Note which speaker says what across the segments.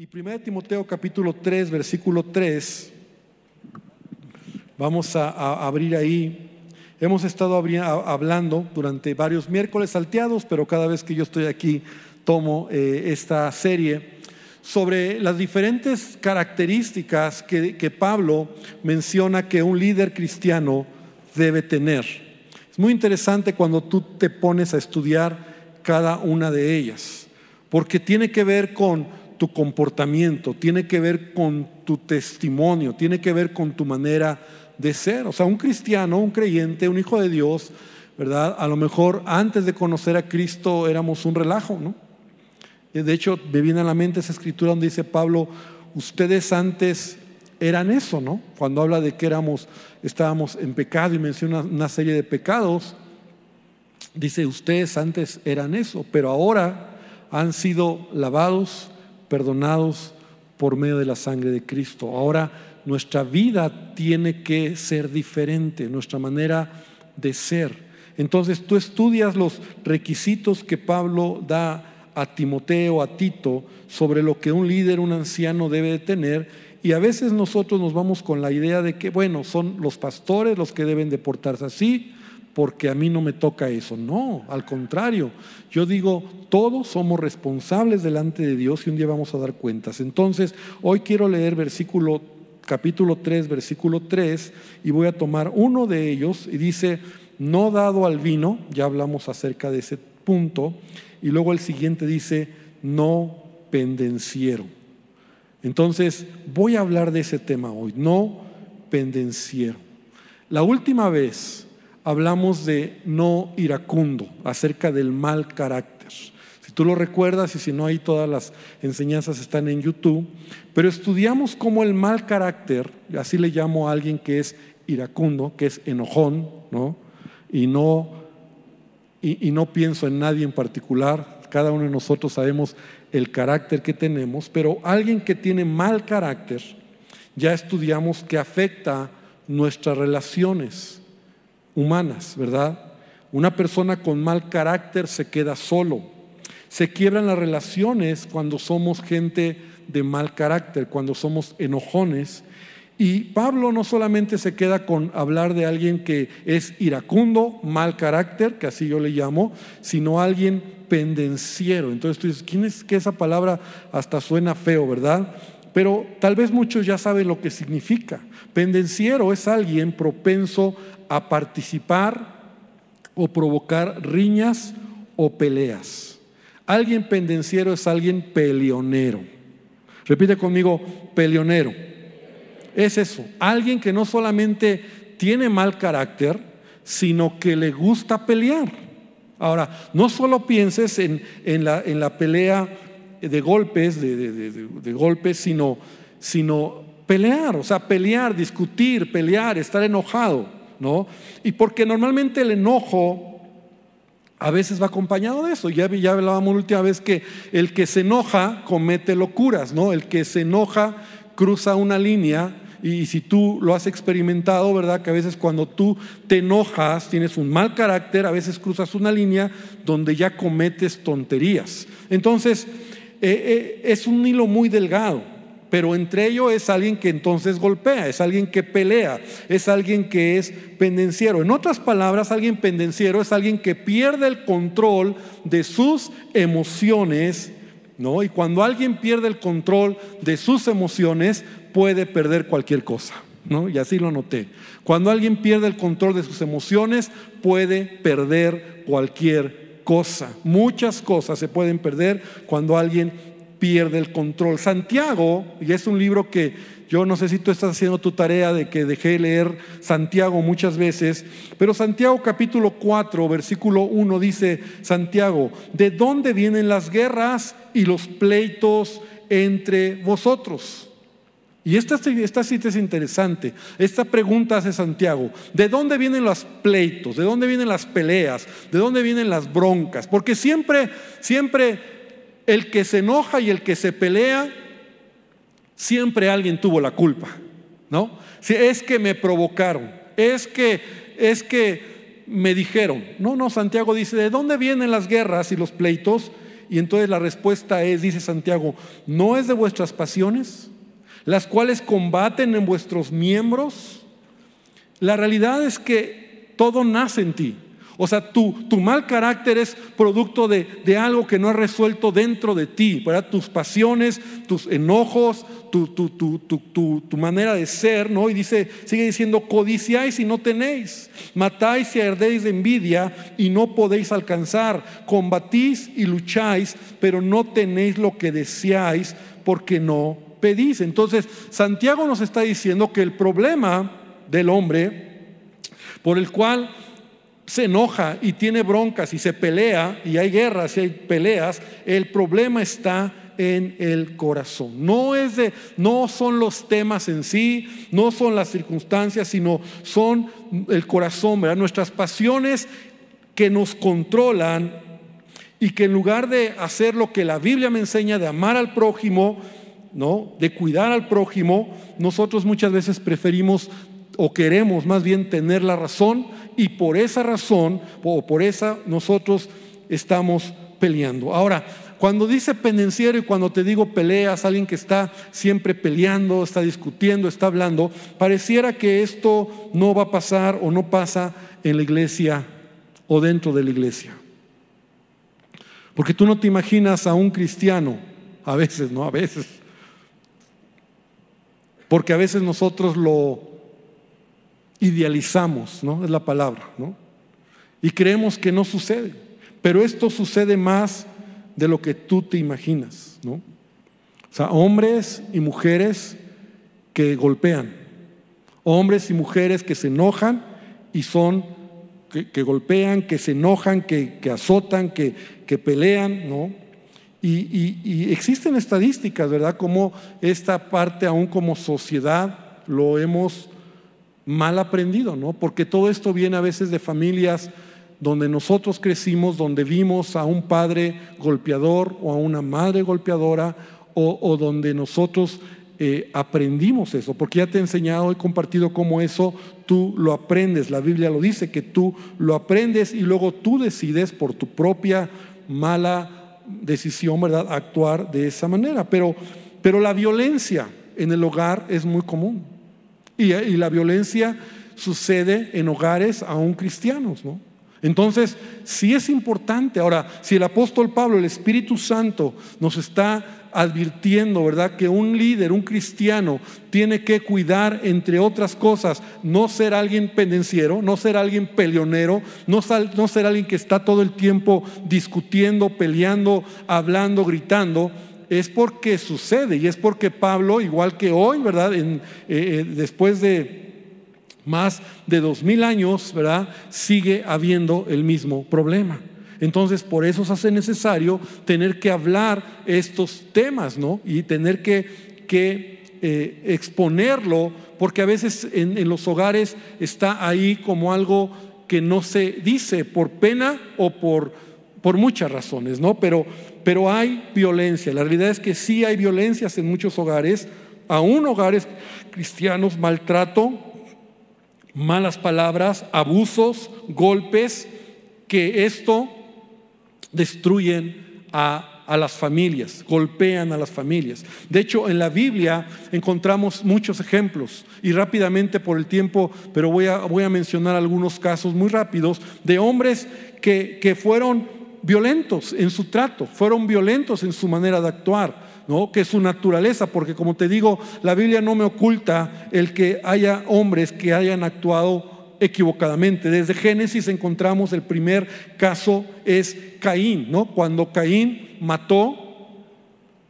Speaker 1: Y 1 Timoteo capítulo 3, versículo 3, vamos a, abrir ahí. Hemos estado hablando durante varios miércoles salteados, pero cada vez que yo estoy aquí tomo eh, esta serie sobre las diferentes características que, que Pablo menciona que un líder cristiano debe tener. Es muy interesante cuando tú te pones a estudiar cada una de ellas, porque tiene que ver con tu comportamiento, tiene que ver con tu testimonio, tiene que ver con tu manera de ser. O sea, un cristiano, un creyente, un hijo de Dios, ¿verdad? A lo mejor antes de conocer a Cristo éramos un relajo, ¿no? De hecho, me viene a la mente esa escritura donde dice Pablo, ustedes antes eran eso, ¿no? Cuando habla de que éramos, estábamos en pecado y menciona una serie de pecados, dice, ustedes antes eran eso, pero ahora han sido lavados, perdonados por medio de la sangre de Cristo. Ahora nuestra vida tiene que ser diferente, nuestra manera de ser. Entonces tú estudias los requisitos que Pablo da a Timoteo, a Tito, sobre lo que un líder, un anciano debe de tener. Y a veces nosotros nos vamos con la idea de que, bueno, son los pastores los que deben de portarse así, porque a mí no me toca eso. No, al contrario, yo digo, todos somos responsables delante de Dios y un día vamos a dar cuentas. Entonces, hoy quiero leer versículo capítulo 3, versículo 3 y voy a tomar uno de ellos y dice, no dado al vino, ya hablamos acerca de ese punto, y luego el siguiente dice, no pendenciero. Entonces, voy a hablar de ese tema hoy, no pendenciero. La última vez hablamos de no iracundo, acerca del mal carácter. Si tú lo recuerdas y si no, ahí todas las enseñanzas están en YouTube, pero estudiamos cómo el mal carácter, así le llamo a alguien que es iracundo, que es enojón, ¿no? Y no, y, y no pienso en nadie en particular, cada uno de nosotros sabemos el carácter que tenemos, pero alguien que tiene mal carácter, ya estudiamos que afecta nuestras relaciones humanas, ¿verdad? Una persona con mal carácter se queda solo. Se quiebran las relaciones cuando somos gente de mal carácter, cuando somos enojones. Y Pablo no solamente se queda con hablar de alguien que es iracundo, mal carácter, que así yo le llamo, sino alguien pendenciero. Entonces tú dices, ¿quién es que esa palabra hasta suena feo, verdad? Pero tal vez muchos ya saben lo que significa. Pendenciero es alguien propenso a participar o provocar riñas o peleas. Alguien pendenciero es alguien peleonero. Repite conmigo, peleonero. Es eso, alguien que no solamente tiene mal carácter, sino que le gusta pelear. Ahora, no solo pienses en, la, en la, pelea de golpes, de, golpes, sino, sino pelear, o sea, pelear, discutir, pelear, estar enojado. ¿no? Y porque normalmente el enojo a veces va acompañado de eso. Ya, ya hablábamos la última vez que el que se enoja comete locuras, ¿no? El que se enoja cruza una línea y si tú lo has experimentado, ¿verdad? Que a veces cuando tú te enojas, tienes un mal carácter, a veces cruzas una línea donde ya cometes tonterías. Entonces, eh, eh, es un hilo muy delgado pero entre ellos es alguien que entonces golpea, es alguien que pelea, es alguien que es pendenciero. En otras palabras, alguien pendenciero es alguien que pierde el control de sus emociones, ¿no? Y cuando alguien pierde el control de sus emociones, puede perder cualquier cosa, ¿no? Y así lo noté. Cuando alguien pierde el control de sus emociones, puede perder cualquier cosa. Muchas cosas se pueden perder cuando alguien pierde el control. Santiago, y es un libro que yo no sé si tú estás haciendo tu tarea de que dejé leer Santiago muchas veces, pero Santiago capítulo 4, versículo 1 dice, Santiago, ¿de dónde vienen las guerras y los pleitos entre vosotros? Y esta, cita es interesante. Esta pregunta hace Santiago. ¿De dónde vienen los pleitos? ¿De dónde vienen las peleas? ¿De dónde vienen las broncas? Porque siempre, siempre el que se enoja y el que se pelea, siempre alguien tuvo la culpa, ¿no? Si es que me provocaron, es que, es que me dijeron. No, no, Santiago dice, ¿de dónde vienen las guerras y los pleitos? Y entonces la respuesta es, dice Santiago, ¿no es de vuestras pasiones, las cuales combaten en vuestros miembros? La realidad es que todo nace en ti. O sea, tu, mal carácter es producto de, algo que no has resuelto dentro de ti, ¿verdad? Tus pasiones, tus enojos, tu, manera de ser, ¿no? Y dice, sigue diciendo, codiciáis y no tenéis, matáis y ardéis de envidia y no podéis alcanzar, combatís y lucháis, pero no tenéis lo que deseáis porque no pedís. Entonces, Santiago nos está diciendo que el problema del hombre, por el cual se enoja y tiene broncas y se pelea y hay guerras y hay peleas, el problema está en el corazón. No es de no son los temas en sí, no son las circunstancias, sino son el corazón, ¿verdad? Nuestras pasiones que nos controlan y que en lugar de hacer lo que la Biblia me enseña de amar al prójimo, ¿no? De cuidar al prójimo, nosotros muchas veces preferimos o queremos más bien tener la razón y por esa razón o por esa nosotros estamos peleando. Ahora, cuando dice pendenciero y cuando te digo peleas, alguien que está siempre peleando, está discutiendo, está hablando, pareciera que esto no va a pasar o no pasa en la iglesia o dentro de la iglesia. Porque tú no te imaginas a un cristiano, a veces, ¿no? A veces. Porque a veces nosotros lo idealizamos, ¿no? Es la palabra, ¿no? Y creemos que no sucede. Pero esto sucede más de lo que tú te imaginas, ¿no? O sea, hombres y mujeres que golpean, hombres y mujeres que se enojan y son, que, golpean, que se enojan, que, azotan, que, que, pelean, ¿no? Y, existen estadísticas, ¿verdad? Como esta parte, aún como sociedad, lo hemos mal aprendido, ¿no? Porque todo esto viene a veces de familias donde nosotros crecimos, donde vimos a un padre golpeador o a una madre golpeadora, o, donde nosotros eh, aprendimos eso, porque ya te he enseñado, he compartido cómo eso tú lo aprendes. La Biblia lo dice, que tú lo aprendes y luego tú decides por tu propia mala decisión, ¿verdad?, actuar de esa manera. Pero, pero la violencia en el hogar es muy común. Y, la violencia sucede en hogares aún cristianos, ¿no? Entonces, sí es importante. Ahora, si el apóstol Pablo, el Espíritu Santo, nos está advirtiendo, ¿verdad? Que un líder, un cristiano, tiene que cuidar, entre otras cosas, no ser alguien pendenciero, no ser alguien peleonero, no, ser alguien que está todo el tiempo discutiendo, peleando, hablando, gritando es porque sucede y es porque Pablo, igual que hoy, ¿verdad? En, eh, eh, después de más de dos mil años, ¿verdad? Sigue habiendo el mismo problema. Entonces, por eso se hace necesario tener que hablar estos temas, ¿no? Y tener que, que eh, exponerlo, porque a veces en, en los hogares está ahí como algo que no se dice por pena o por, por muchas razones, ¿no? Pero pero hay violencia. La realidad es que sí hay violencias en muchos hogares, aún hogares cristianos, maltrato, malas palabras, abusos, golpes, que esto destruyen a, las familias, golpean a las familias. De hecho, en la Biblia encontramos muchos ejemplos y rápidamente por el tiempo, pero voy a, voy a mencionar algunos casos muy rápidos de hombres que, que fueron violentos en su trato, fueron violentos en su manera de actuar. Que es su naturaleza, porque como te digo, la Biblia no me oculta el que haya hombres que hayan actuado equivocadamente. Desde Génesis encontramos el primer caso es Caín, ¿no? Cuando Caín mató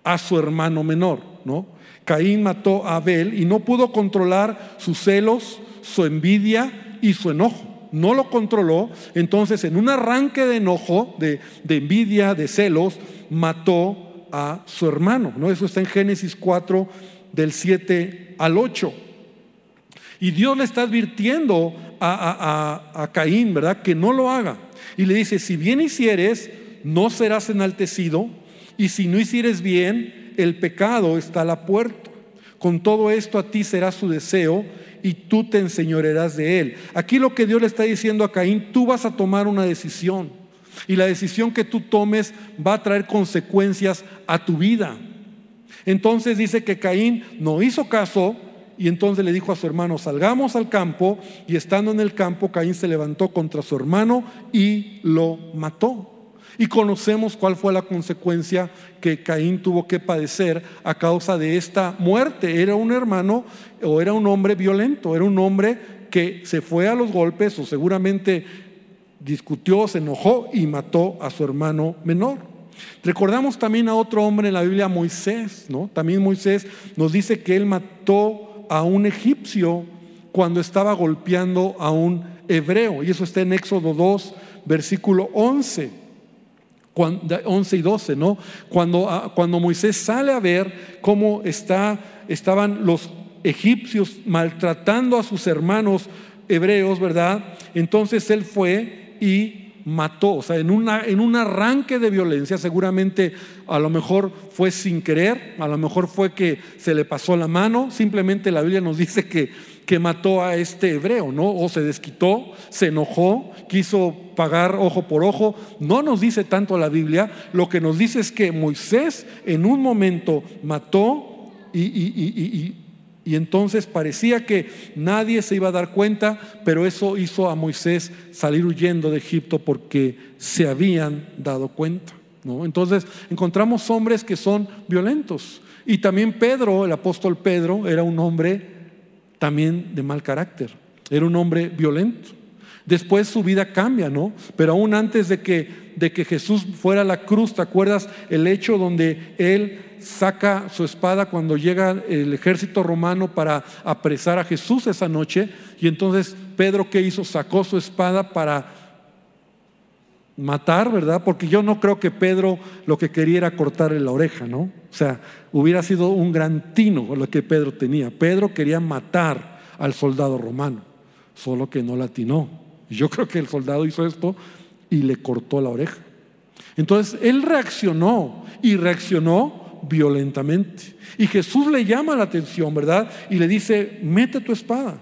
Speaker 1: a su hermano menor, ¿no? Caín mató a Abel y no pudo controlar sus celos, su envidia y su enojo no lo controló, entonces en un arranque de enojo, de, envidia, de celos, mató a su hermano. ¿no? Eso está en Génesis 4, del 7 al 8. Y Dios le está advirtiendo a, a, Caín, ¿verdad? Que no lo haga. Y le dice, si bien hicieres, no serás enaltecido, y si no hicieres bien, el pecado está a la puerta. Con todo esto a ti será su deseo y tú te enseñorearás de él. Aquí lo que Dios le está diciendo a Caín, tú vas a tomar una decisión. Y la decisión que tú tomes va a traer consecuencias a tu vida. Entonces dice que Caín no hizo caso y entonces le dijo a su hermano, salgamos al campo. Y estando en el campo, Caín se levantó contra su hermano y lo mató. Y conocemos cuál fue la consecuencia que Caín tuvo que padecer a causa de esta muerte. Era un hermano o era un hombre violento, era un hombre que se fue a los golpes o seguramente discutió, se enojó y mató a su hermano menor. Recordamos también a otro hombre en la Biblia, Moisés, ¿no? También Moisés nos dice que él mató a un egipcio cuando estaba golpeando a un hebreo. Y eso está en Éxodo 2, versículo 11. 11 y 12, ¿no? Cuando, ah, cuando Moisés sale a ver cómo está, estaban los egipcios maltratando a sus hermanos hebreos, ¿verdad? Entonces él fue y mató, o sea, en, una, en un arranque de violencia, seguramente a lo mejor fue sin querer, a lo mejor fue que se le pasó la mano, simplemente la Biblia nos dice que, que mató a este hebreo, ¿no? O se desquitó, se enojó, quiso pagar ojo por ojo. No nos dice tanto la Biblia, lo que nos dice es que Moisés en un momento mató y, y y entonces parecía que nadie se iba a dar cuenta, pero eso hizo a Moisés salir huyendo de Egipto porque se habían dado cuenta. ¿no? Entonces encontramos hombres que son violentos. Y también Pedro, el apóstol Pedro, era un hombre también de mal carácter, era un hombre violento. Después su vida cambia, ¿no? Pero aún antes de que, de que Jesús fuera a la cruz, ¿te acuerdas el hecho donde él saca su espada cuando llega el ejército romano para apresar a Jesús esa noche. Y entonces Pedro, ¿qué hizo? Sacó su espada para matar, ¿verdad? Porque yo no creo que Pedro lo que quería era cortarle la oreja, ¿no? O sea, hubiera sido un gran tino lo que Pedro tenía. Pedro quería matar al soldado romano, solo que no la atinó. Yo creo que el soldado hizo esto y le cortó la oreja. Entonces él reaccionó y reaccionó violentamente. Y Jesús le llama la atención, ¿verdad? Y le dice, mete tu espada.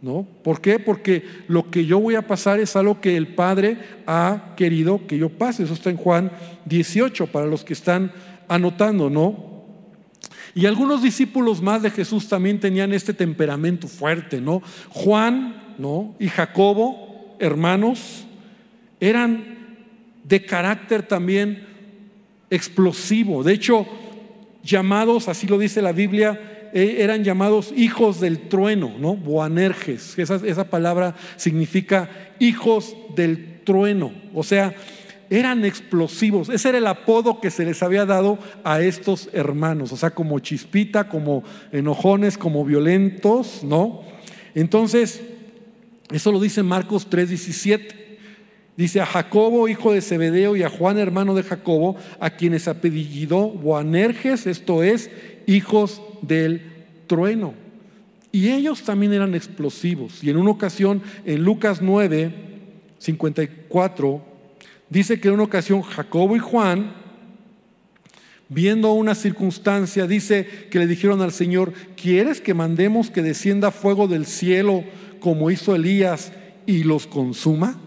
Speaker 1: ¿No? ¿Por qué? Porque lo que yo voy a pasar es algo que el Padre ha querido que yo pase. Eso está en Juan 18, para los que están anotando, ¿no? Y algunos discípulos más de Jesús también tenían este temperamento fuerte, ¿no? Juan, ¿no? Y Jacobo, hermanos, eran de carácter también explosivo. De hecho, llamados, así lo dice la Biblia, eh, eran llamados hijos del trueno, ¿no? Boanerges. Esa, esa palabra significa hijos del trueno. O sea, eran explosivos. Ese era el apodo que se les había dado a estos hermanos. O sea, como chispita, como enojones, como violentos, ¿no? Entonces, eso lo dice Marcos 3:17. Dice a Jacobo, hijo de Zebedeo, y a Juan, hermano de Jacobo, a quienes apellidó Boanerges, esto es, hijos del trueno. Y ellos también eran explosivos. Y en una ocasión, en Lucas 9, 54, dice que en una ocasión Jacobo y Juan, viendo una circunstancia, dice que le dijeron al Señor, ¿quieres que mandemos que descienda fuego del cielo como hizo Elías y los consuma?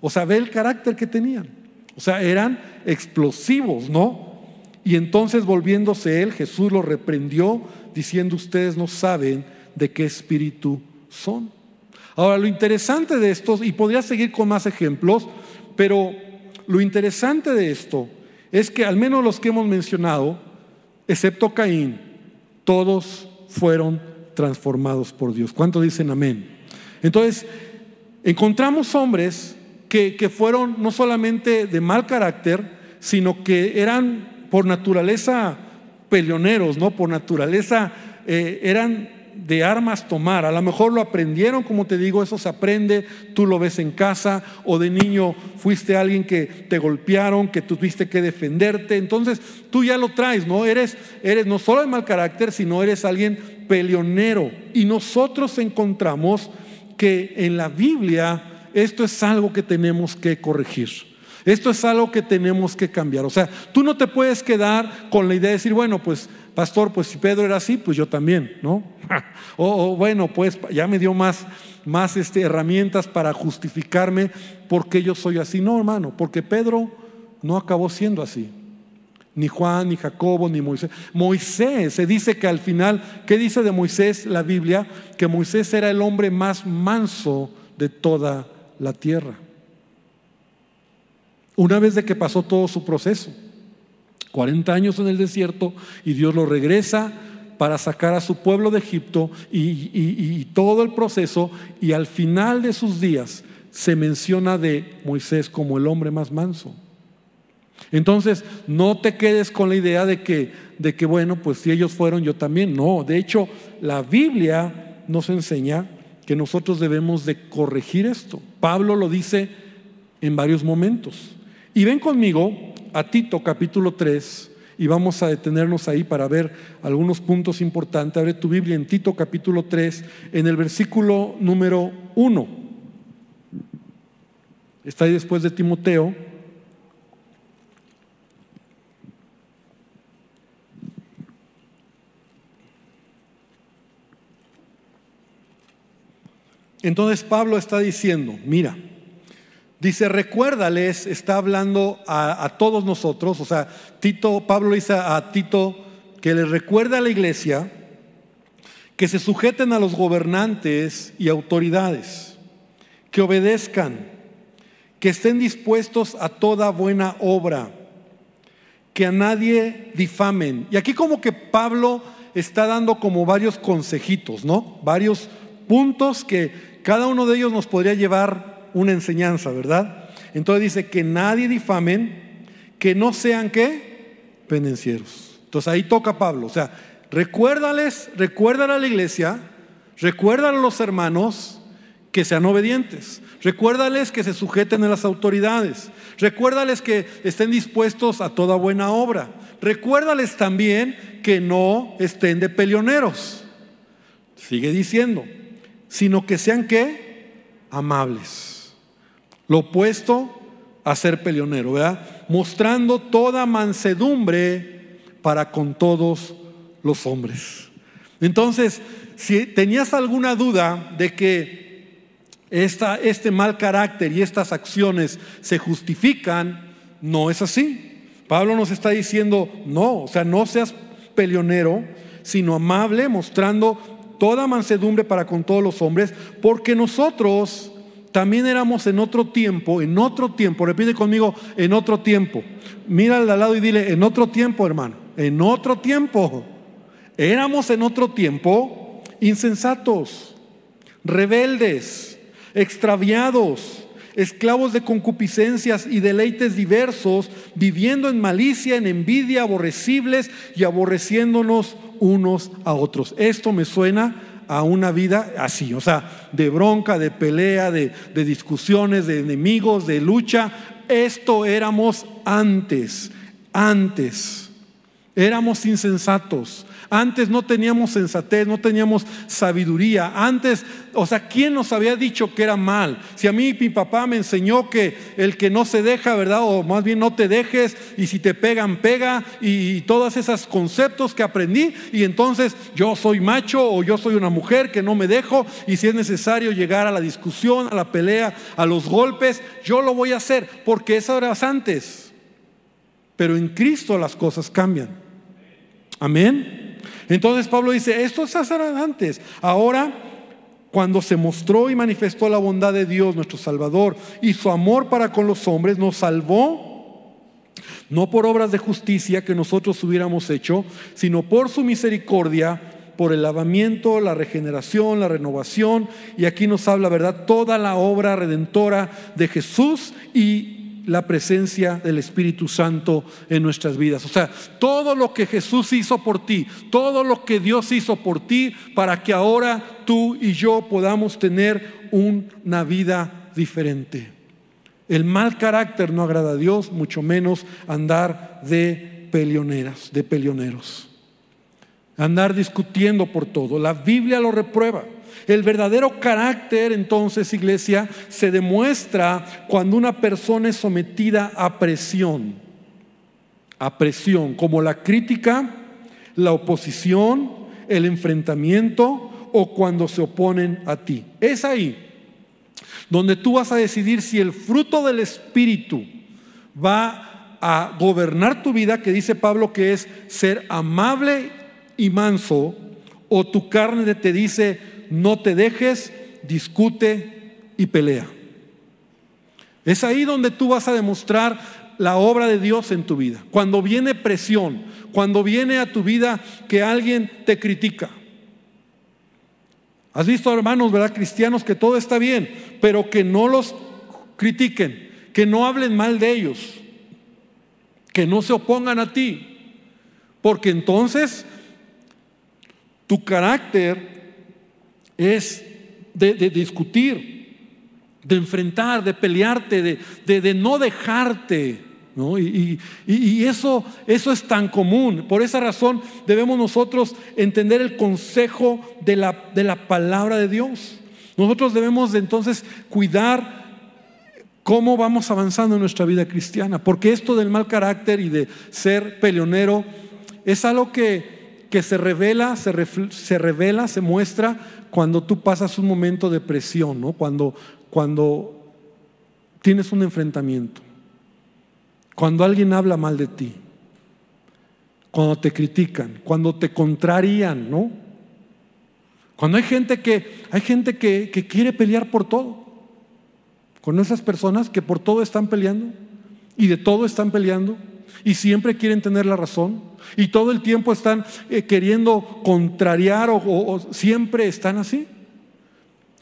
Speaker 1: O sea, ve el carácter que tenían. O sea, eran explosivos, ¿no? Y entonces volviéndose él, Jesús lo reprendió diciendo, ustedes no saben de qué espíritu son. Ahora, lo interesante de estos, y podría seguir con más ejemplos, pero lo interesante de esto es que al menos los que hemos mencionado, excepto Caín, todos fueron transformados por Dios. ¿Cuánto dicen amén? Entonces, encontramos hombres que, fueron no solamente de mal carácter, sino que eran por naturaleza peleoneros, ¿no? Por naturaleza eh, eran de armas tomar. A lo mejor lo aprendieron, como te digo, eso se aprende, tú lo ves en casa, o de niño fuiste alguien que te golpearon, que tuviste que defenderte. Entonces tú ya lo traes, ¿no? Eres, eres no solo de mal carácter, sino eres alguien peleonero. Y nosotros encontramos que en la Biblia esto es algo que tenemos que corregir. Esto es algo que tenemos que cambiar. O sea, tú no te puedes quedar con la idea de decir, bueno, pues pastor, pues si Pedro era así, pues yo también, ¿no? o, bueno, pues ya me dio más, más este, herramientas para justificarme porque yo soy así. No, hermano, porque Pedro no acabó siendo así. Ni Juan, ni Jacobo, ni Moisés. Moisés, se dice que al final, ¿qué dice de Moisés la Biblia? Que Moisés era el hombre más manso de toda la tierra. Una vez de que pasó todo su proceso, 40 años en el desierto, y Dios lo regresa para sacar a su pueblo de Egipto y, y todo el proceso, y al final de sus días se menciona de Moisés como el hombre más manso. Entonces, no te quedes con la idea de que, de que, bueno, pues si ellos fueron, yo también. No, de hecho, la Biblia nos enseña que nosotros debemos de corregir esto. Pablo lo dice en varios momentos. Y ven conmigo a Tito capítulo 3 y vamos a detenernos ahí para ver algunos puntos importantes. Abre tu Biblia en Tito capítulo 3 en el versículo número 1. Está ahí después de Timoteo. Entonces Pablo está diciendo, mira, dice, recuérdales, está hablando a, todos nosotros, o sea, Tito, Pablo dice a Tito que les recuerda a la iglesia que se sujeten a los gobernantes y autoridades, que obedezcan, que estén dispuestos a toda buena obra, que a nadie difamen. Y aquí como que Pablo está dando como varios consejitos, ¿no? Varios puntos que cada uno de ellos nos podría llevar una enseñanza, ¿verdad? Entonces dice que nadie difamen, que no sean qué? Pendencieros. Entonces ahí toca Pablo. O sea, recuérdales, recuérdale a la iglesia, recuérdale a los hermanos que sean obedientes. Recuérdales que se sujeten a las autoridades. Recuérdales que estén dispuestos a toda buena obra. Recuérdales también que no estén de peleoneros. Sigue diciendo, sino que sean qué? Amables. Lo opuesto a ser peleonero, ¿verdad? Mostrando toda mansedumbre para con todos los hombres. Entonces, si tenías alguna duda de que esta, este mal carácter y estas acciones se justifican, no es así. Pablo nos está diciendo, no, o sea, no seas peleonero, sino amable, mostrando toda mansedumbre para con todos los hombres, porque nosotros también éramos en otro tiempo, en otro tiempo, repite conmigo, en otro tiempo. Mira al lado y dile, en otro tiempo, hermano, en otro tiempo. Éramos en otro tiempo insensatos, rebeldes, extraviados, esclavos de concupiscencias y deleites diversos, viviendo en malicia, en envidia, aborrecibles y aborreciéndonos unos a otros. Esto me suena a una vida así, o sea, de bronca, de pelea, de, de discusiones, de enemigos, de lucha. Esto éramos antes, antes. Éramos insensatos, antes no teníamos sensatez, no teníamos sabiduría. Antes, o sea, ¿quién nos había dicho que era mal? Si a mí mi papá me enseñó que el que no se deja, ¿verdad? O más bien no te dejes y si te pegan, pega y, todos esos conceptos que aprendí y entonces yo soy macho o yo soy una mujer que no me dejo y si es necesario llegar a la discusión, a la pelea, a los golpes, yo lo voy a hacer porque eso era antes. Pero en Cristo las cosas cambian. Amén. Entonces Pablo dice, esto se era antes. Ahora, cuando se mostró y manifestó la bondad de Dios, nuestro Salvador, y su amor para con los hombres, nos salvó no por obras de justicia que nosotros hubiéramos hecho, sino por su misericordia, por el lavamiento, la regeneración, la renovación. Y aquí nos habla, ¿verdad? Toda la obra redentora de Jesús y la presencia del Espíritu Santo en nuestras vidas. O sea, todo lo que Jesús hizo por ti, todo lo que Dios hizo por ti, para que ahora tú y yo podamos tener una vida diferente. El mal carácter no agrada a Dios, mucho menos andar de peleoneras, de peleoneros. Andar discutiendo por todo. La Biblia lo reprueba. El verdadero carácter, entonces, iglesia, se demuestra cuando una persona es sometida a presión. A presión, como la crítica, la oposición, el enfrentamiento o cuando se oponen a ti. Es ahí donde tú vas a decidir si el fruto del Espíritu va a gobernar tu vida, que dice Pablo que es ser amable y manso, o tu carne te dice, no te dejes, discute y pelea. Es ahí donde tú vas a demostrar la obra de Dios en tu vida. Cuando viene presión, cuando viene a tu vida que alguien te critica. Has visto, hermanos, ¿verdad? Cristianos que todo está bien, pero que no los critiquen, que no hablen mal de ellos, que no se opongan a ti. Porque entonces tu carácter es de, discutir, de enfrentar, de pelearte, de, de no dejarte. Y, eso, eso es tan común. Por esa razón debemos nosotros entender el consejo de la, de la palabra de Dios. Nosotros debemos de entonces cuidar cómo vamos avanzando en nuestra vida cristiana, porque esto del mal carácter y de ser peleonero es algo que, que se revela, se, se revela, se muestra cuando tú pasas un momento de presión, ¿no? cuando, cuando tienes un enfrentamiento. Cuando alguien habla mal de ti, cuando te critican, cuando te contrarían, ¿no? Cuando hay gente que hay gente que, que quiere pelear por todo. Con esas personas que por todo están peleando y de todo están peleando y siempre quieren tener la razón y todo el tiempo están eh, queriendo contrariar o, siempre están así.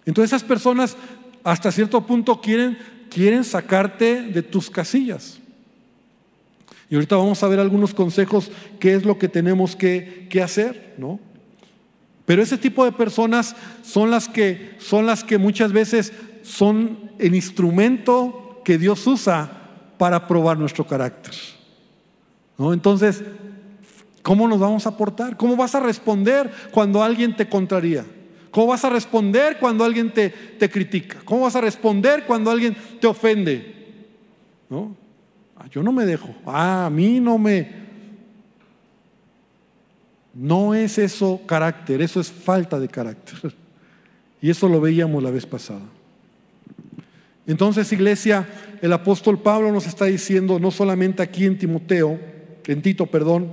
Speaker 1: Entonces esas personas hasta cierto punto quieren, quieren sacarte de tus casillas. Y ahorita vamos a ver algunos consejos, qué es lo que tenemos que, hacer, ¿no? Pero ese tipo de personas son las que son las que muchas veces son el instrumento que Dios usa para probar nuestro carácter. ¿No? Entonces, ¿cómo nos vamos a portar? ¿Cómo vas a responder cuando alguien te contraría? ¿Cómo vas a responder cuando alguien te, te critica? ¿Cómo vas a responder cuando alguien te ofende? ¿No? Ah, yo no me dejo. Ah, a mí no me... No es eso carácter, eso es falta de carácter. Y eso lo veíamos la vez pasada. Entonces, iglesia, el apóstol Pablo nos está diciendo, no solamente aquí en Timoteo, en Tito, perdón,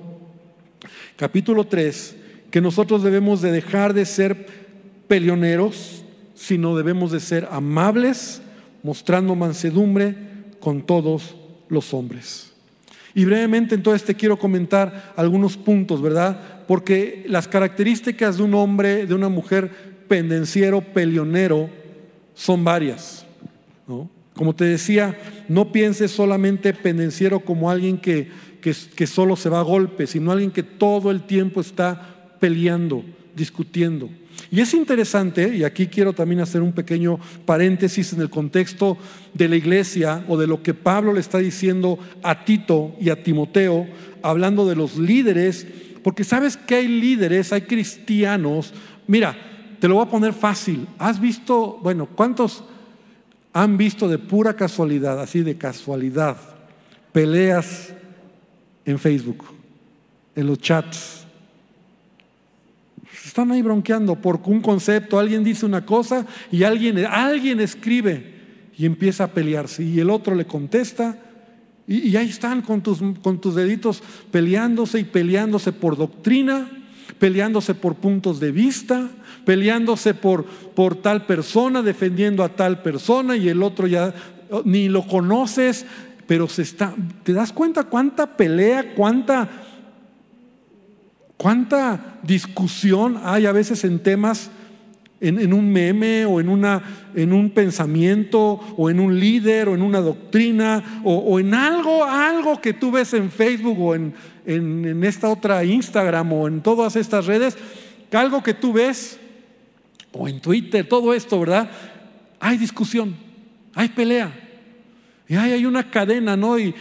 Speaker 1: capítulo 3, que nosotros debemos de dejar de ser peleoneros, sino debemos de ser amables, mostrando mansedumbre con todos los hombres. Y brevemente entonces te quiero comentar algunos puntos, ¿verdad? Porque las características de un hombre, de una mujer pendenciero, pelionero, son varias. Como te decía, no pienses solamente pendenciero como alguien que, que, que solo se va a golpe, sino alguien que todo el tiempo está peleando, discutiendo. Y es interesante, y aquí quiero también hacer un pequeño paréntesis en el contexto de la iglesia o de lo que Pablo le está diciendo a Tito y a Timoteo, hablando de los líderes, porque sabes que hay líderes, hay cristianos. Mira, te lo voy a poner fácil. ¿Has visto, bueno, cuántos han visto de pura casualidad, así de casualidad, peleas en Facebook, en los chats? Están ahí bronqueando por un concepto, alguien dice una cosa y alguien, alguien escribe y empieza a pelearse. Y el otro le contesta y, ahí están con tus, con tus deditos peleándose y peleándose por doctrina, peleándose por puntos de vista, peleándose por, por tal persona, defendiendo a tal persona y el otro ya ni lo conoces, pero se está, ¿te das cuenta cuánta pelea, cuánta ¿Cuánta discusión hay a veces en temas, en, un meme o en, una, en, un pensamiento o en un líder o en una doctrina o, en algo, algo que tú ves en Facebook o en, en esta otra Instagram o en todas estas redes, algo que tú ves o en Twitter, todo esto, ¿verdad? Hay discusión, hay pelea. Y hay una cadena, ¿no? Y,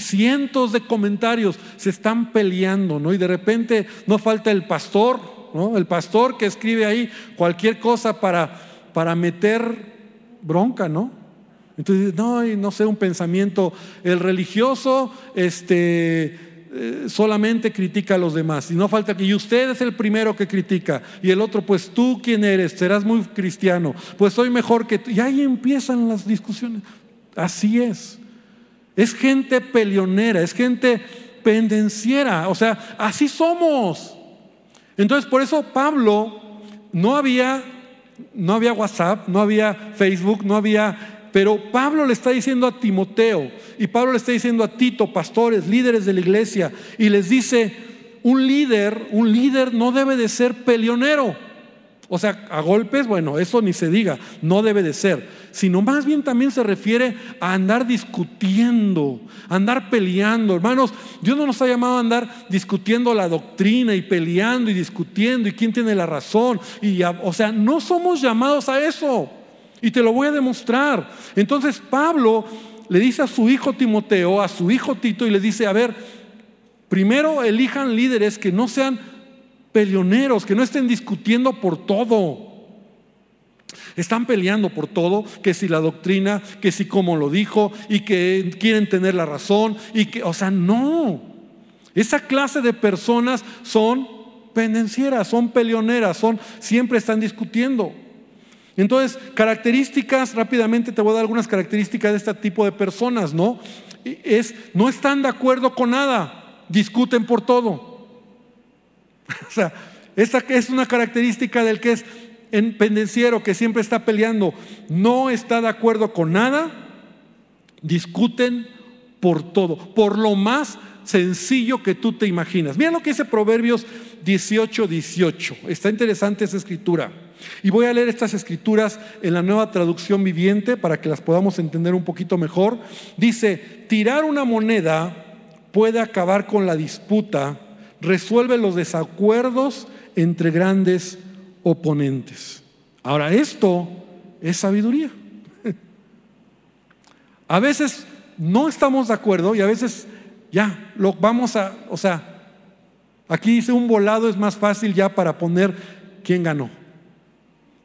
Speaker 1: cientos de comentarios se están peleando, ¿no? Y de repente no falta el pastor, ¿no? El pastor que escribe ahí cualquier cosa para, para meter bronca, ¿no? Entonces, no, no sé, un pensamiento, el religioso, este, eh, solamente critica a los demás. Y no falta que y usted es el primero que critica. Y el otro, pues tú quién eres, serás muy cristiano. Pues soy mejor que tú. Y ahí empiezan las discusiones. Así es. Es gente peleonera, es gente pendenciera. O sea, así somos. Entonces, por eso Pablo no había, no había WhatsApp, no había Facebook, no había pero Pablo le está diciendo a Timoteo y Pablo le está diciendo a Tito, pastores, líderes de la iglesia, y les dice, un líder, un líder no debe de ser peleonero. O sea, a golpes, bueno, eso ni se diga, no debe de ser, sino más bien también se refiere a andar discutiendo, andar peleando. Hermanos, Dios no nos ha llamado a andar discutiendo la doctrina y peleando y discutiendo y quién tiene la razón. Y, o sea, no somos llamados a eso. Y te lo voy a demostrar. Entonces Pablo le dice a su hijo Timoteo, a su hijo Tito, y le dice, a ver, primero elijan líderes que no sean peleoneros, que no estén discutiendo por todo. Están peleando por todo, que si la doctrina, que si como lo dijo, y que quieren tener la razón, y que, o sea, no. Esa clase de personas son pendencieras, son peleoneras, son, siempre están discutiendo. Entonces, características, rápidamente te voy a dar algunas características de este tipo de personas, ¿no? Es, no están de acuerdo con nada, discuten por todo. o sea, esta es una característica del que es en pendenciero, que siempre está peleando, no está de acuerdo con nada, discuten por todo, por lo más sencillo que tú te imaginas. Mira lo que dice Proverbios 18, 18. Está interesante esa escritura. Y voy a leer estas escrituras en la nueva traducción viviente para que las podamos entender un poquito mejor. Dice, tirar una moneda puede acabar con la disputa, resuelve los desacuerdos entre grandes oponentes. Ahora, esto es sabiduría. A veces no estamos de acuerdo y a veces ya lo vamos a, o sea, aquí dice un volado es más fácil ya para poner quién ganó.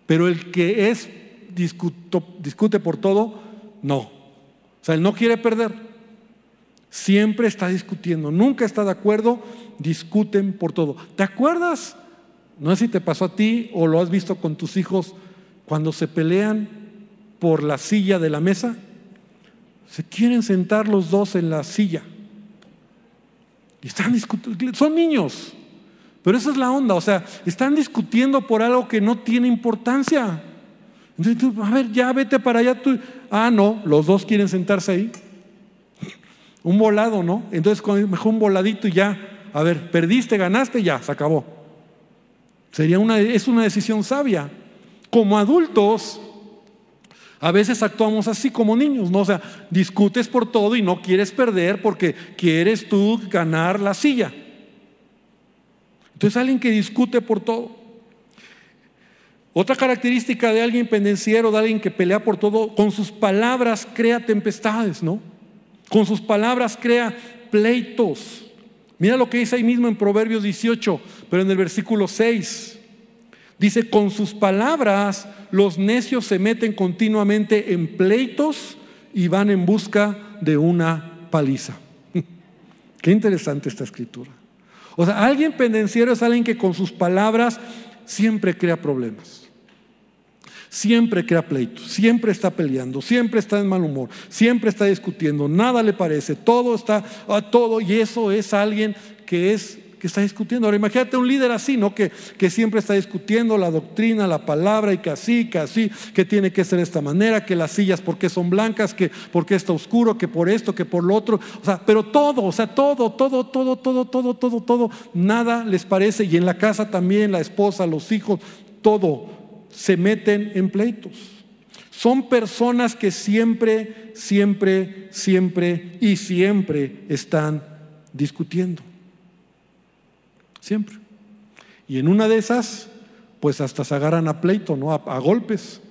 Speaker 1: Pero el que es discute por todo, no. O sea, él no quiere perder. Siempre está discutiendo, nunca está de acuerdo, discuten por todo. ¿Te acuerdas? No sé si te pasó a ti o lo has visto con tus hijos cuando se pelean por la silla de la mesa. Se quieren sentar los dos en la silla. Y están discutiendo. Son niños. Pero esa es la onda, o sea, están discutiendo por algo que no tiene importancia. Entonces, a ver, ya vete para allá tú. Ah, no, los dos quieren sentarse ahí. Un volado, ¿no? Entonces, mejor un voladito y ya. A ver, perdiste, ganaste, ya, se acabó. Sería una, es una decisión sabia. Como adultos, a veces actuamos así como niños, ¿no? O sea, discutes por todo y no quieres perder porque quieres tú ganar la silla. Entonces alguien que discute por todo. Otra característica de alguien pendenciero, de alguien que pelea por todo, con sus palabras crea tempestades, ¿no? Con sus palabras crea pleitos. Mira lo que dice ahí mismo en Proverbios 18, pero en el versículo 6. Dice, con sus palabras los necios se meten continuamente en pleitos y van en busca de una paliza. Qué interesante esta escritura. O sea, alguien pendenciero es alguien que con sus palabras siempre crea problemas. Siempre crea pleitos, siempre está peleando, siempre está en mal humor, siempre está discutiendo, nada le parece, todo está a todo y eso es alguien que es que está discutiendo. Ahora imagínate un líder así, ¿no? Que, que siempre está discutiendo la doctrina, la palabra y que así, que así, que tiene que ser de esta manera, que las sillas porque son blancas, que porque está oscuro, que por esto, que por lo otro. O sea, pero todo, o sea, todo, todo, todo, todo, todo, todo, todo, nada les parece. Y en la casa también, la esposa, los hijos, todo se meten en pleitos. Son personas que siempre, siempre, siempre y siempre están discutiendo. Siempre. Y en una de esas, pues hasta se agarran a pleito, ¿no? A, golpes.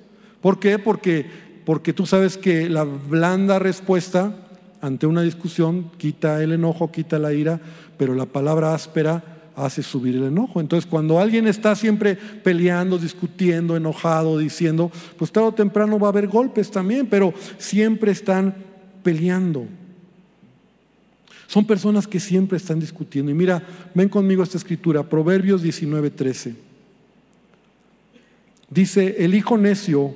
Speaker 1: ¿Por qué? Porque, porque tú sabes que la blanda respuesta ante una discusión quita el enojo, quita la ira, pero la palabra áspera hace subir el enojo. Entonces, cuando alguien está siempre peleando, discutiendo, enojado, diciendo, pues tarde o temprano va a haber golpes también, pero siempre están peleando. Son personas que siempre están discutiendo. Y mira, ven conmigo esta escritura, Proverbios 19:13. Dice, el hijo necio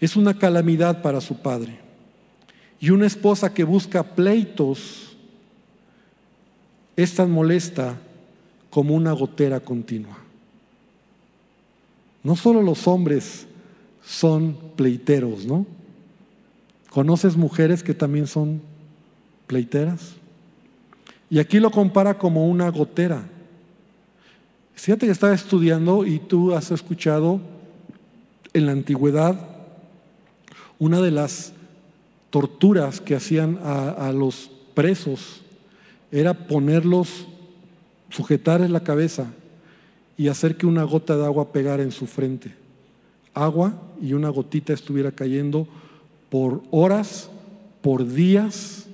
Speaker 1: es una calamidad para su padre. Y una esposa que busca pleitos es tan molesta como una gotera continua. No solo los hombres son pleiteros, ¿no? ¿Conoces mujeres que también son pleiteras? Y aquí lo compara como una gotera. Fíjate que estaba estudiando y tú has escuchado en la antigüedad una de las torturas que hacían a, los presos era ponerlos, sujetarles la cabeza y hacer que una gota de agua pegara en su frente. Agua y una gotita estuviera cayendo por horas, por días,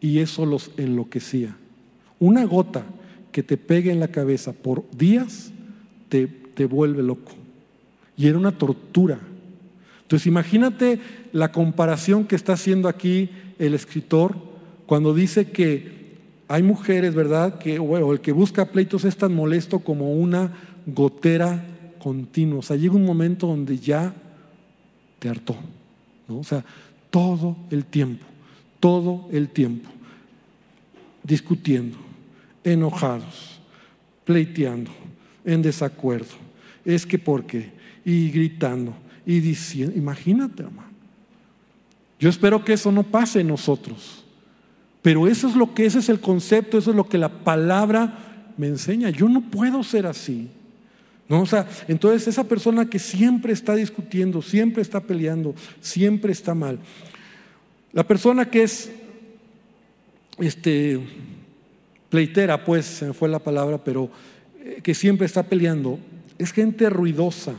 Speaker 1: y eso los enloquecía. Una gota que te pegue en la cabeza por días te, te vuelve loco. Y era una tortura. Entonces imagínate la comparación que está haciendo aquí el escritor cuando dice que hay mujeres, ¿verdad? Que, o el que busca pleitos es tan molesto como una gotera continua. O sea, llega un momento donde ya te hartó. ¿no? O sea, todo el tiempo, todo el tiempo, discutiendo, enojados, pleiteando, en desacuerdo. Es que porque, y gritando y diciendo, imagínate, hermano. Yo espero que eso no pase en nosotros. Pero eso es lo que ese es el concepto, eso es lo que la palabra me enseña. Yo no puedo ser así. ¿No? O sea, entonces esa persona que siempre está discutiendo, siempre está peleando, siempre está mal. La persona que es este pleitera, pues se me fue la palabra, pero eh, que siempre está peleando, es gente ruidosa,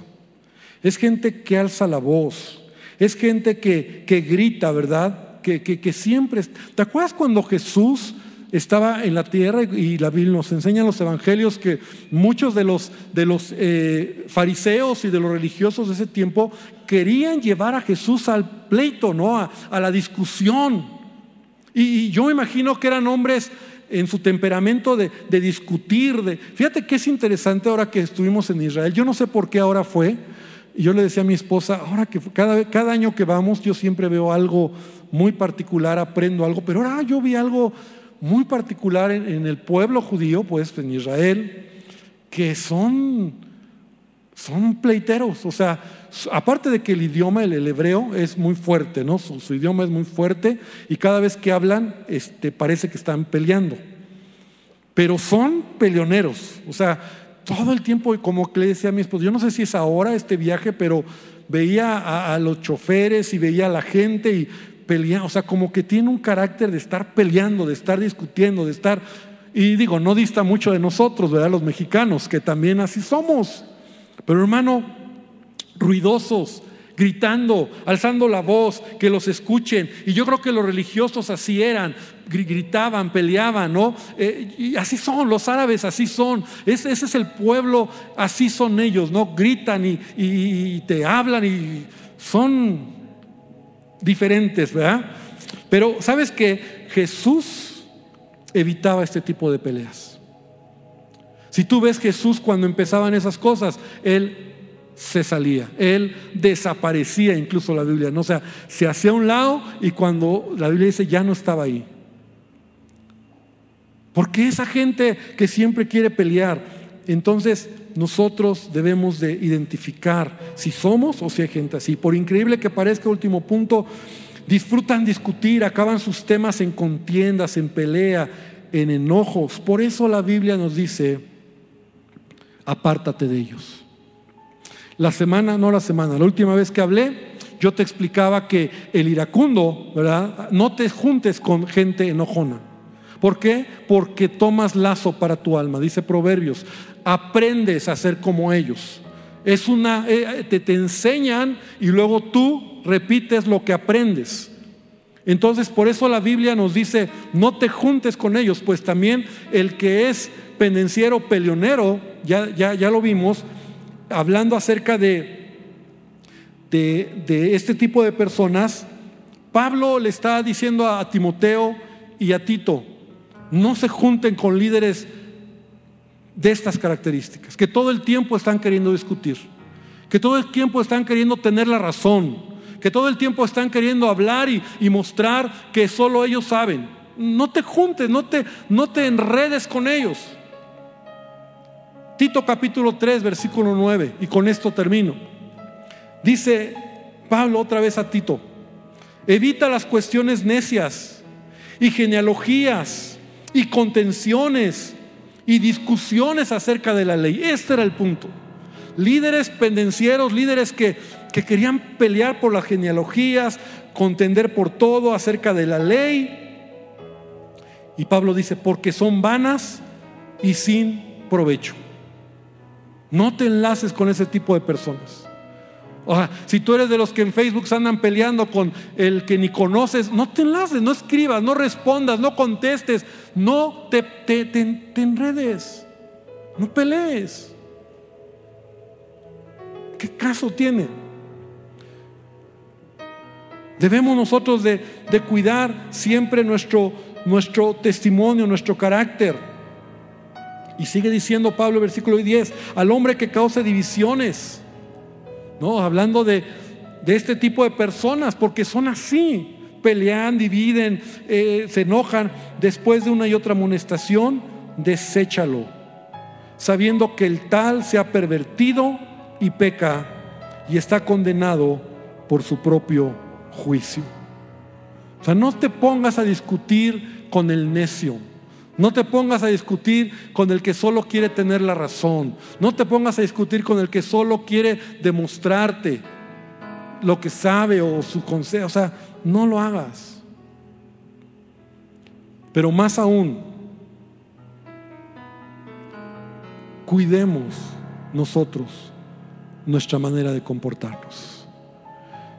Speaker 1: es gente que alza la voz, es gente que, que grita, ¿verdad? Que, que, siempre... ¿Te acuerdas cuando Jesús estaba en la tierra y la Biblia nos enseña en los evangelios que muchos de los, de los eh, fariseos y de los religiosos de ese tiempo querían llevar a Jesús al pleito, ¿no? A, la discusión. Y, yo me imagino que eran hombres en su temperamento de, de discutir. De, fíjate que es interesante ahora que estuvimos en Israel. Yo no sé por qué ahora fue, y yo le decía a mi esposa, ahora que cada, cada año que vamos yo siempre veo algo muy particular, aprendo algo, pero ahora yo vi algo muy particular en, el pueblo judío, pues en Israel, que son, son pleiteros. O sea, aparte de que el idioma, el, hebreo, es muy fuerte, ¿no? Su, idioma es muy fuerte y cada vez que hablan este, parece que están peleando. Pero son peleoneros. O sea, todo el tiempo, como le decía a mi esposo, yo no sé si es ahora este viaje, pero veía a, los choferes y veía a la gente y peleaba, o sea, como que tiene un carácter de estar peleando, de estar discutiendo, de estar, y digo, no dista mucho de nosotros, ¿verdad? Los mexicanos, que también así somos, pero hermano, ruidosos, gritando, alzando la voz, que los escuchen. Y yo creo que los religiosos así eran, gritaban, peleaban, ¿no? Eh, y así son, los árabes así son. Ese, ese, es el pueblo, así son ellos, ¿no? Gritan y te hablan y son diferentes, ¿verdad? Pero sabes que Jesús evitaba este tipo de peleas. Si tú ves Jesús cuando empezaban esas cosas, Él se salía, él desaparecía, incluso la Biblia, ¿no? o sea, se hacía a un lado y cuando la Biblia dice ya no estaba ahí. Porque esa gente que siempre quiere pelear, entonces nosotros debemos de identificar si somos o si hay gente así. Por increíble que parezca, último punto, disfrutan discutir, acaban sus temas en contiendas, en pelea, en enojos. Por eso la Biblia nos dice, apártate de ellos. La semana, no la semana, la última vez que hablé, yo te explicaba que el iracundo, ¿verdad? No te juntes con gente enojona. ¿Por qué? Porque tomas lazo para tu alma, dice Proverbios. Aprendes a ser como ellos. Es una, eh, te, te enseñan y luego tú repites lo que aprendes. Entonces, por eso la Biblia nos dice, no te juntes con ellos, pues también el que es pendenciero, peleonero, ya, ya, ya lo vimos, hablando acerca de, de, este tipo de personas, Pablo le está diciendo a Timoteo y a Tito, no se junten con líderes de estas características, que todo el tiempo están queriendo discutir, que todo el tiempo están queriendo tener la razón, que todo el tiempo están queriendo hablar y, mostrar que solo ellos saben. No te juntes, no te, no te enredes con ellos. Tito capítulo 3, versículo 9, y con esto termino. Dice Pablo otra vez a Tito, evita las cuestiones necias y genealogías y contenciones y discusiones acerca de la ley. Este era el punto. Líderes pendencieros, líderes que, que querían pelear por las genealogías, contender por todo acerca de la ley. Y Pablo dice, porque son vanas y sin provecho. No te enlaces con ese tipo de personas. O sea, si tú eres de los que en Facebook andan peleando con el que ni conoces, no te enlaces, no escribas, no respondas, no contestes, no te, te, enredes, no pelees. ¿Qué caso tiene? Debemos nosotros de, de cuidar siempre nuestro, nuestro testimonio, nuestro carácter. Y sigue diciendo Pablo, versículo 10, al hombre que cause divisiones ¿no? Hablando de, este tipo de personas, porque son así, pelean, dividen, eh, se enojan. Después de una y otra amonestación, deséchalo, sabiendo que el tal se ha pervertido y peca y está condenado por su propio juicio. O sea, no te pongas a discutir con el necio. No te pongas a discutir con el que solo quiere tener la razón. No te pongas a discutir con el que solo quiere demostrarte lo que sabe o su consejo. O sea, no lo hagas. Pero más aún, cuidemos nosotros nuestra manera de comportarnos.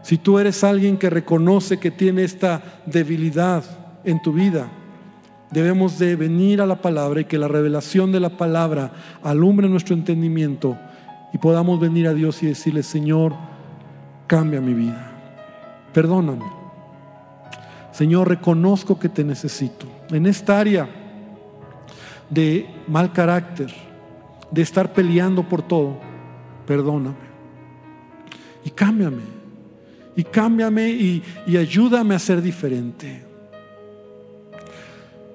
Speaker 1: Si tú eres alguien que reconoce que tiene esta debilidad en tu vida, debemos de venir a la palabra y que la revelación de la palabra alumbre nuestro entendimiento y podamos venir a Dios y decirle, Señor, cambia mi vida, perdóname. Señor, reconozco que te necesito. En esta área de mal carácter, de estar peleando por todo, perdóname. Y cámbiame. Y cámbiame y, y ayúdame a ser diferente.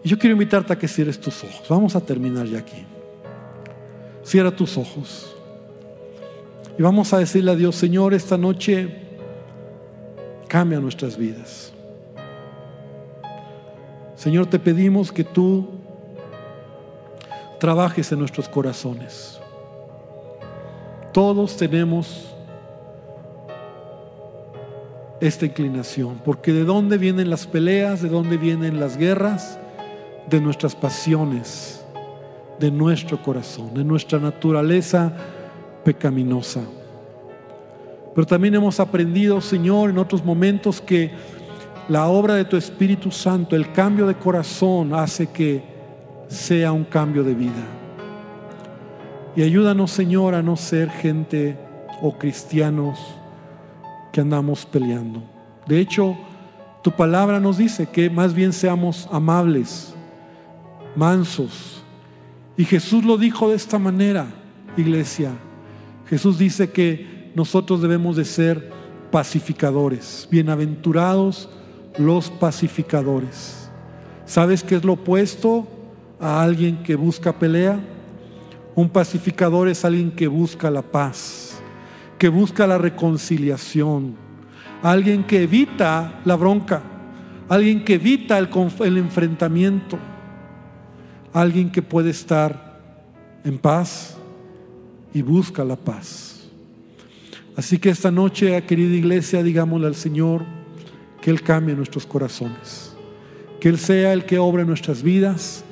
Speaker 1: Y yo quiero invitarte a que cierres tus ojos. Vamos a terminar ya aquí. Cierra tus ojos. Y vamos a decirle a Dios, Señor, esta noche cambia nuestras vidas. Señor, te pedimos que tú trabajes en nuestros corazones. Todos tenemos esta inclinación, porque de dónde vienen las peleas, de dónde vienen las guerras, de nuestras pasiones, de nuestro corazón, de nuestra naturaleza pecaminosa. Pero también hemos aprendido, Señor, en otros momentos que la obra de tu Espíritu Santo, el cambio de corazón, hace que sea un cambio de vida. Y ayúdanos, Señor, a no ser gente o cristianos que andamos peleando. De hecho, tu palabra nos dice que más bien seamos amables, mansos. Y Jesús lo dijo de esta manera, iglesia. Jesús dice que nosotros debemos de ser pacificadores. Bienaventurados los pacificadores. ¿Sabes qué es lo opuesto a alguien que busca pelea? Un pacificador es alguien que busca la paz, que busca la reconciliación, alguien que evita la bronca, alguien que evita el, el enfrentamiento alguien que puede estar en paz y busca la paz. Así que esta noche, querida iglesia, digámosle al Señor que Él cambie nuestros corazones, que Él sea el que obre nuestras vidas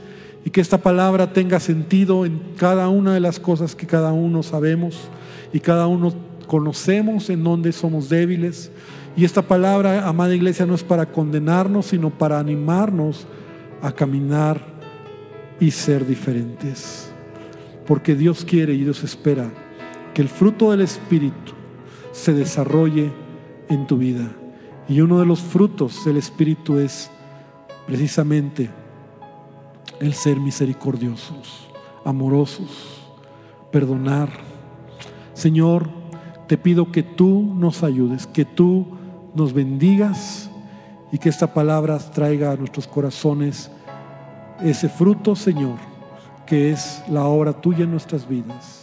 Speaker 1: y que esta palabra tenga sentido en cada una de las cosas que cada uno sabemos y cada uno conocemos en donde somos débiles. Y esta palabra, amada iglesia, no es para condenarnos, sino para animarnos a caminar y ser diferentes. Porque Dios quiere y Dios espera que el fruto del Espíritu se desarrolle en tu vida. Y uno de los frutos del Espíritu es precisamente el ser misericordiosos, amorosos, perdonar. Señor, te pido que tú nos ayudes, que tú nos bendigas y que esta palabra traiga a nuestros corazones ese fruto, Señor, que es la obra tuya en nuestras vidas.